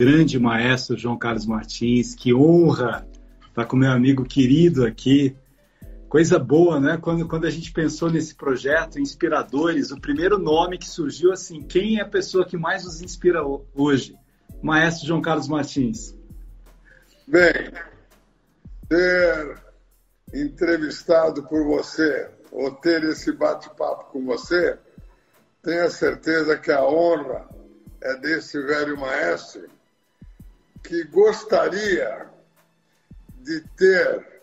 grande maestro João Carlos Martins. Que honra estar com meu amigo querido aqui. Coisa boa, né? Quando, quando a gente pensou nesse projeto, Inspiradores, o primeiro nome que surgiu assim: quem é a pessoa que mais nos inspira hoje? Maestro João Carlos Martins. Bem, ter entrevistado por você ou ter esse bate-papo com você, tenha certeza que a honra é desse velho maestro que gostaria de ter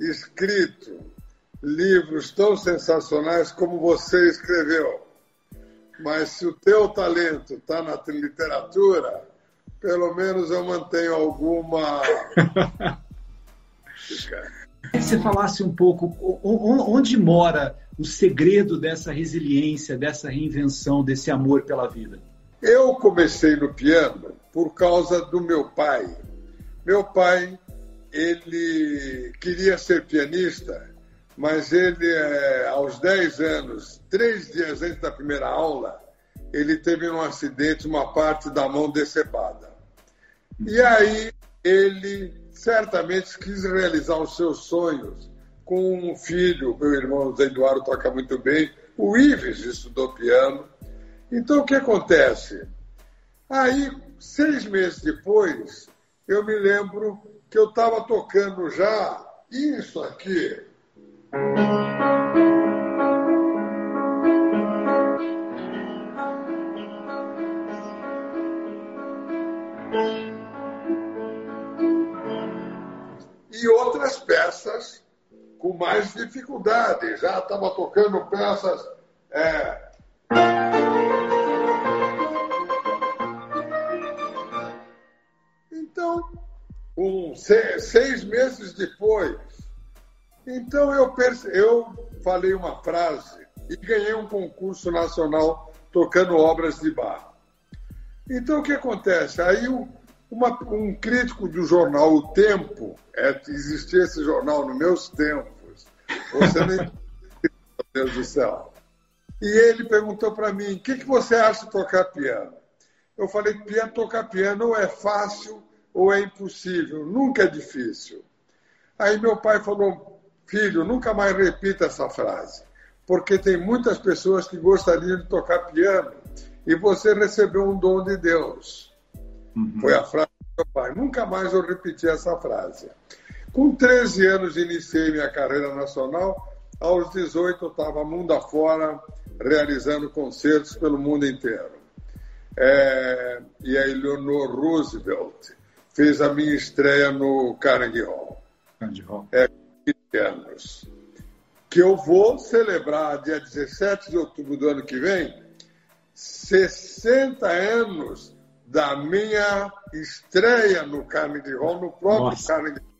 escrito livros tão sensacionais como você escreveu. Mas se o teu talento está na literatura, pelo menos eu mantenho alguma. que você falasse um pouco onde mora o segredo dessa resiliência, dessa reinvenção, desse amor pela vida. Eu comecei no piano por causa do meu pai. Meu pai, ele queria ser pianista, mas ele, é, aos 10 anos, três dias antes da primeira aula, ele teve um acidente, uma parte da mão decepada. E aí ele certamente quis realizar os seus sonhos com um filho, meu irmão Eduardo toca muito bem, o Ives estudou piano, então, o que acontece? Aí, seis meses depois, eu me lembro que eu estava tocando já isso aqui. E outras peças com mais dificuldade. Já estava tocando peças é, um, seis, seis meses depois, então eu, perce... eu falei uma frase e ganhei um concurso nacional tocando obras de bar. Então o que acontece? Aí uma, um crítico do jornal O Tempo, é, existia esse jornal nos meus tempos, você nem. Meu Deus do céu. E ele perguntou para mim: o que, que você acha de tocar piano? Eu falei: piano, tocar piano é fácil ou é impossível, nunca é difícil. Aí meu pai falou: filho, nunca mais repita essa frase, porque tem muitas pessoas que gostariam de tocar piano e você recebeu um dom de Deus. Uhum. Foi a frase do meu pai. Nunca mais eu repeti essa frase. Com 13 anos iniciei minha carreira nacional, aos 18 eu estava mundo afora realizando concertos pelo mundo inteiro. É, e a Eleanor Roosevelt fez a minha estreia no Carnegie Hall. Carnegie Hall. É, 15 anos. Que eu vou celebrar dia 17 de outubro do ano que vem 60 anos da minha estreia no Carnegie Hall, no próprio Nossa. Carnegie Hall.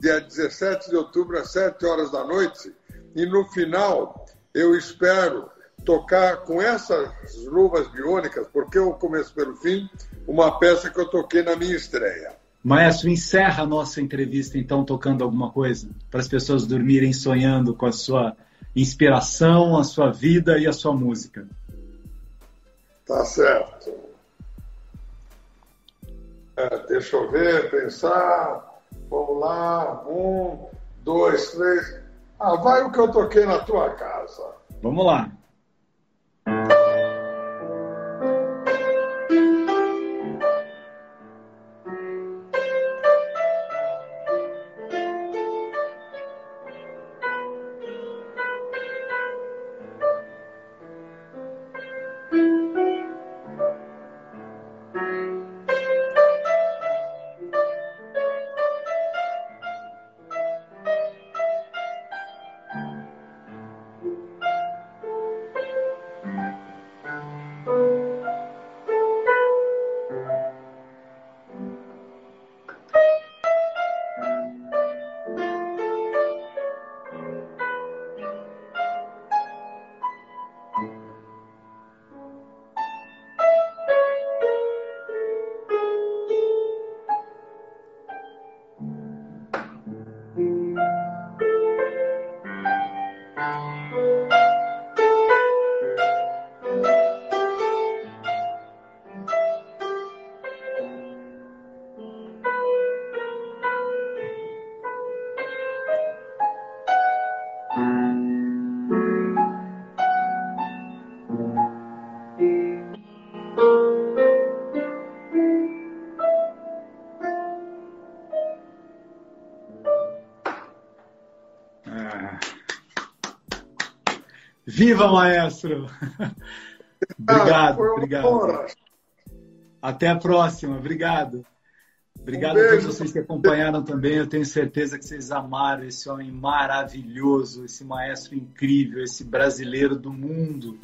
Dia 17 de outubro, às 7 horas da noite. E no final, eu espero tocar com essas luvas biônicas, porque eu começo pelo fim, uma peça que eu toquei na minha estreia. Maestro, encerra a nossa entrevista então tocando alguma coisa, para as pessoas dormirem sonhando com a sua inspiração, a sua vida e a sua música. Tá certo. É, deixa eu ver, pensar. Vamos lá. Um, dois, três. Ah, vai o que eu toquei na tua casa. Vamos lá. Mm-hmm. Viva, maestro! obrigado, ah, obrigado. Até a próxima, obrigado. Obrigado um a todos vocês que acompanharam também. Eu tenho certeza que vocês amaram esse homem maravilhoso, esse maestro incrível, esse brasileiro do mundo.